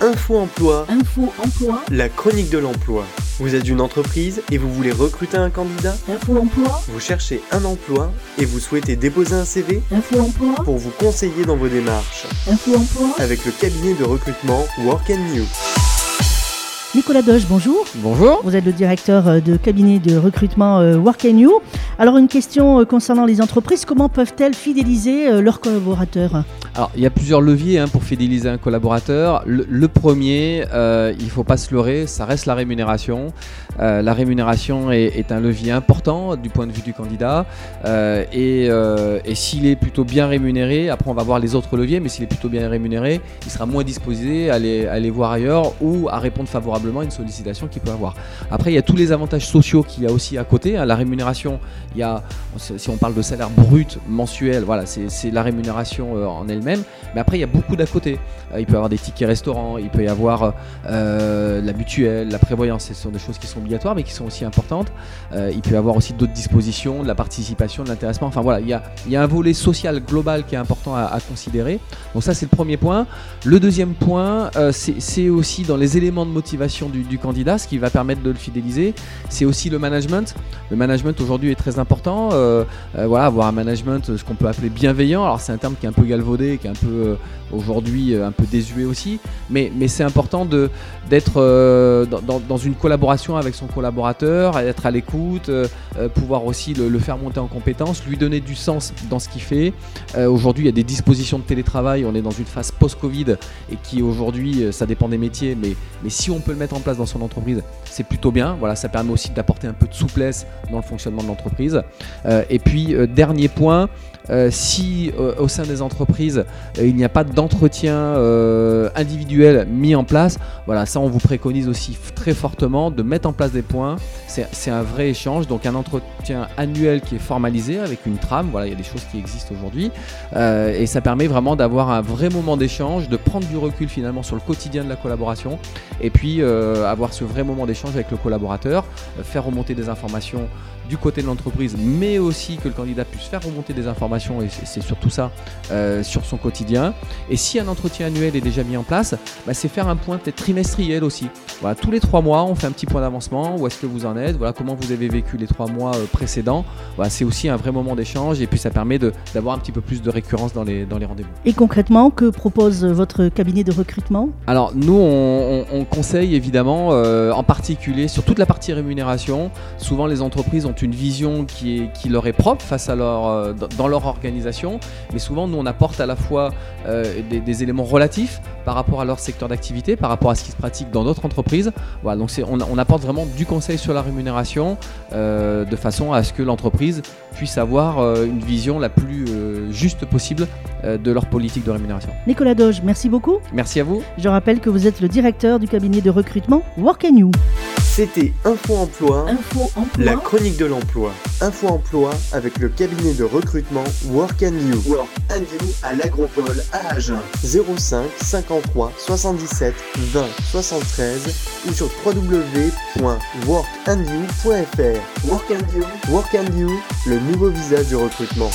Info Emploi, Info Emploi, la chronique de l'emploi. Vous êtes une entreprise et vous voulez recruter un candidat Info Emploi, Vous cherchez un emploi et vous souhaitez déposer un CV Info Emploi, pour vous conseiller dans vos démarches Info Emploi. avec le cabinet de recrutement Work and New. Nicolas Doge, bonjour. Bonjour. Vous êtes le directeur euh, de cabinet de recrutement euh, Work and You. Alors une question euh, concernant les entreprises, comment peuvent-elles fidéliser leurs collaborateurs? Alors, il y a plusieurs leviers hein, pour fidéliser un collaborateur. Le, le premier, euh, il ne faut pas se leurrer, ça reste la rémunération. Euh, la rémunération est, est un levier important du point de vue du candidat. Euh, et et s'il est plutôt bien rémunéré, après on va voir les autres leviers, mais s'il est plutôt bien rémunéré, il sera moins disposé à aller, à aller voir ailleurs ou à répondre favorablement une sollicitation qu'il peut avoir. Après, il y a tous les avantages sociaux qu'il y a aussi à côté. hein. La rémunération, il y a, si on parle de salaire brut mensuel, voilà, c'est la rémunération euh, en elle-même. Mais après, il y a beaucoup d'à côté. Euh, il peut y avoir des tickets restaurants, il peut y avoir euh, la mutuelle, la prévoyance. Ce sont des choses qui sont obligatoires, mais qui sont aussi importantes. Il peut y avoir aussi d'autres dispositions, de la participation, de l'intéressement. Enfin voilà, il y a, un volet social global qui est important à, considérer. Donc ça, c'est le premier point. Le deuxième point, c'est aussi dans les éléments de motivation du, candidat, ce qui va permettre de le fidéliser. C'est aussi le management. Le management aujourd'hui est très important. Euh, euh, voilà, avoir un management, ce qu'on peut appeler bienveillant. Alors c'est un terme qui est un peu galvaudé, qui est un peu euh, aujourd'hui un peu désuet aussi, mais, mais c'est important de d'être dans, dans- une collaboration avec son collaborateur, être à l'écoute, pouvoir aussi le, faire monter en compétences, lui donner du sens dans ce qu'il fait. Aujourd'hui, il y a des dispositions de télétravail. On est dans une phase post-Covid et qui aujourd'hui, ça dépend des métiers, mais, mais si on peut le mettre en place dans son entreprise, c'est plutôt bien. Voilà, ça permet aussi d'apporter un peu de souplesse dans le fonctionnement de l'entreprise. Euh, et puis, euh, dernier point, euh, si au sein des entreprises, il n'y a pas d'entretien individuel mis en place, voilà, ça on vous préconise aussi très fortement de mettre en place des points. C'est un vrai échange, donc un entretien annuel qui est formalisé avec une trame. Voilà, il y a des choses qui existent aujourd'hui, Euh, et ça permet vraiment d'avoir un vrai moment d'échange, de prendre du recul finalement sur le quotidien de la collaboration, et puis euh, avoir ce vrai moment d'échange avec le collaborateur, euh, faire remonter des informations du côté de l'entreprise, mais aussi que le candidat puisse faire remonter des informations, et c'est- surtout ça, sur son quotidien. Et si un entretien annuel est déjà mis en place, bah, c'est faire un point peut-être trimestriel aussi. Voilà, tous les trois mois, on fait un petit point d'avancement, où est-ce que vous en voilà comment vous avez vécu les trois mois euh, précédents. Voilà, c'est aussi un vrai moment d'échange, et puis ça permet de- d'avoir un petit peu plus de récurrence dans les, dans les rendez-vous. Et concrètement, que propose votre cabinet de recrutement? Alors nous, on, on- on conseille évidemment, euh, en particulier sur toute la partie rémunération. Souvent, les entreprises ont une vision qui, est, qui leur est propre face à leur, euh, dans- leur organisation, mais souvent, nous, on apporte à la fois euh, des, des éléments relatifs par rapport à leur secteur d'activité, par rapport à ce qui se pratique dans d'autres entreprises. Voilà, donc on, on apporte vraiment du conseil sur la rémunération euh, de façon à ce que l'entreprise puisse avoir euh, une vision la plus euh, juste possible de leur politique de rémunération. Nicolas Doge, merci beaucoup. Merci à vous. Je rappelle que vous êtes le directeur du cabinet de recrutement Work and You. C'était Info Emploi, Info la Emploi, chronique de l'emploi. Info Emploi avec le cabinet de recrutement Work and You. Work and You à l'Agropole à Agen. 05 53 77 20 73 ou sur www.workandyou.fr. Work and You, Work and You, le nouveau visage du recrutement.